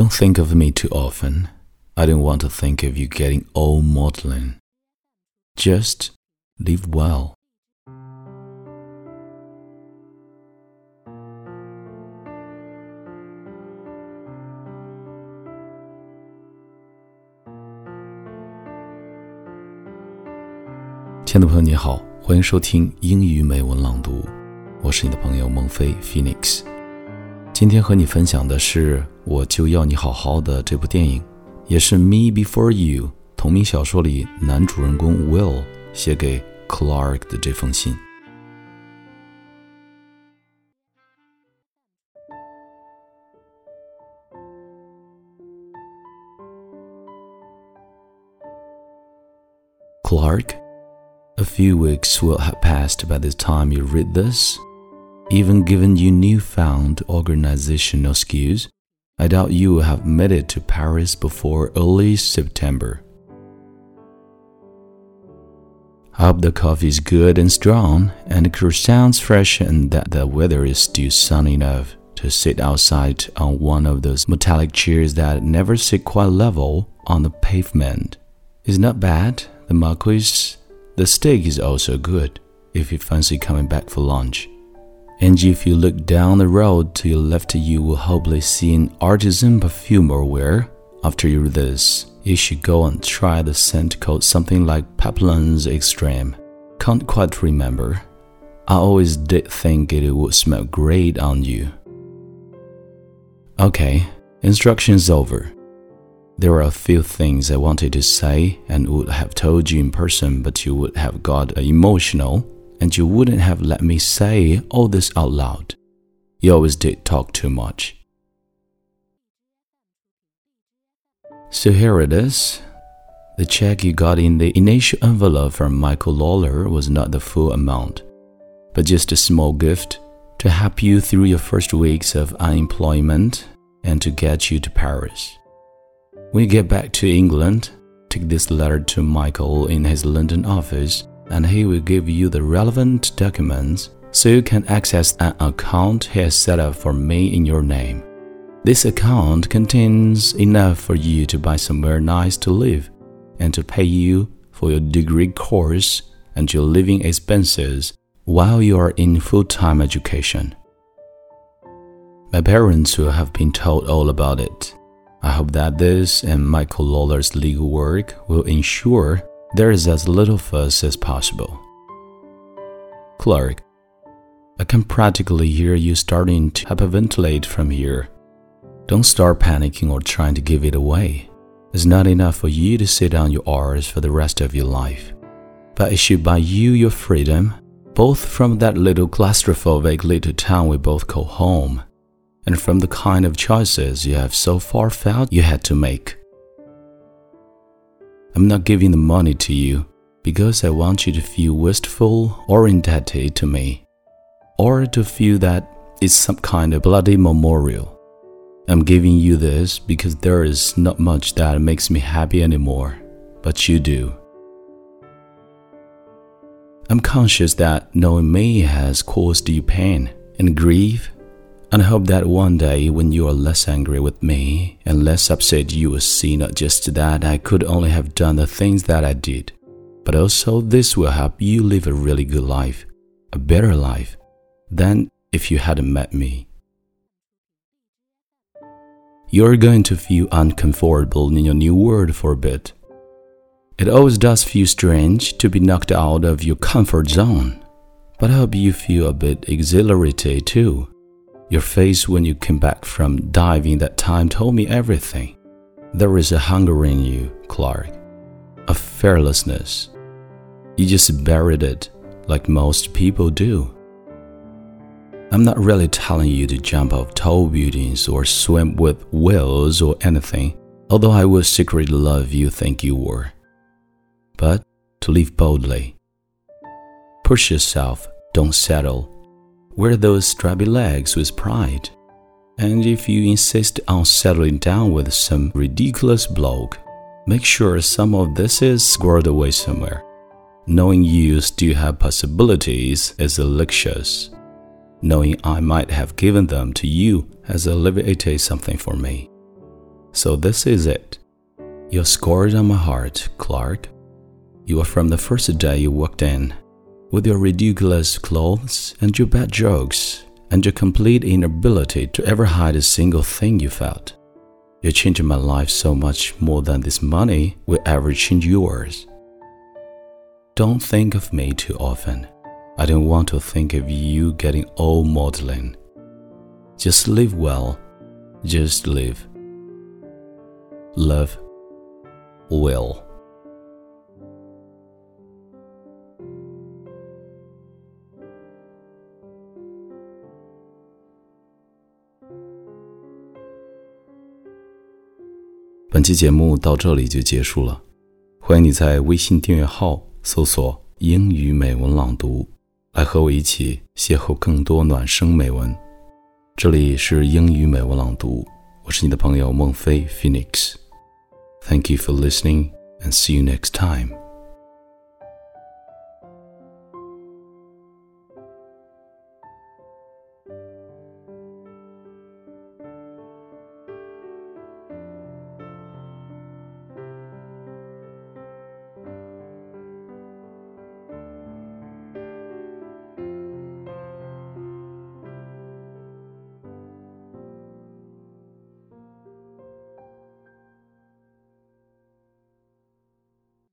Don't think of me too often. I don't want to think of you getting old maudlin. Just live well. 亲爱的朋友，你好，欢迎收听英语美文朗读，我是你的朋友孟非 Phoenix。 今天和你分享的是《我就要你好好的》这部电影，也是《Me Before You》同名小说里男主人公 Will 写给 Clark 的这封信。Clark。a few weeks will have passed by the time you read this. Even given you newfound organizational skills, I doubt you will have made it to Paris before early September. I hope the coffee is good and strong, and the croissants fresh, and that the weather is still sunny enough to sit outside on one of those metallic chairs that never sit quite level on the pavement. It's not bad. The Marquis the steak is also good if you fancy coming back for lunch. And if you look down the road to your left, you will hopefully see L'Artisan Parfumeur where, after you read this, you should go and try the scent called something like Papillon's Extreme. Can't quite remember. I always did think it would smell great on you. Okay, instructions over. There are a few things I wanted to say and would have told you in person, but you would have got emotional and you wouldn't have let me say all this out loud. You always did talk too much. So here it is. The check you got in the initial envelope from Michael Lawler was not the full amount, but just a small gift to help you through your first weeks of unemployment and to get you to Paris. When you get back to England, take this letter to Michael in his London office and he will give you the relevant documents so you can access an account he has set up for me in your name. This account contains enough for you to buy somewhere nice to live and to pay you for your degree course and your living expenses while you are in full time education. My parents will have been told all about it I hope that this and Michael Lawler's legal work will ensure there is as little fuss as possible. Clark, I can practically hear you starting to hyperventilate from here. Don't start panicking or trying to give it away. It's not enough for you to sit on your R's for the rest of your life. But it should buy you your freedom, both from that little claustrophobic little town we both call home and from the kind of choices you have so far felt you had to make. I'm not giving the money to you because I want you to feel wistful or indebted to me, or to feel that it's some kind of bloody memorial. I'm giving you this because there is not much that makes me happy anymore, but you do. I'm conscious that knowing me has caused you pain and grief and I hope that one day when you are less angry with me and less upset, you will see not just that I could only have done the things that I did, but also this will help you live a really good life, a better life than if you hadn't met me. You're going to feel uncomfortable in your new world for a bit. It always does feel strange to be knocked out of your comfort zone, but I hope you feel a bit exhilarated too your face when you came back from diving that time told me everything. There is a hunger in you, Clark, a fearlessness. You just buried it like most people do. I'm not really telling you to jump off tall buildings or swim with whales or anything, although I would secretly love you think you were. But to live boldly. Push yourself, don't settle, Wear those stripy legs with pride. And if you insist on settling down with some ridiculous bloke, make sure some of this is squirreled away somewhere. Knowing you still have possibilities is delicious. Knowing I might have given them to you has alleviated something for me. So this is it. You're scored on my heart, Clark. You are from the first day you walked in, with your ridiculous clothes and your bad jokes and your complete inability to ever hide a single thing you felt. You changed my life so much more than this money will ever change yours. Don't think of me too often. I don't want to think of you getting old modeling. Just live well. Just live. Love. Will. 本期节目到这里就结束了，欢迎你在微信订阅号搜索“英语美文朗读”，来和我一起邂逅更多暖声美文。这里是英语美文朗读，我是你的朋友孟非 Phoenix。Thank you for listening and see you next time.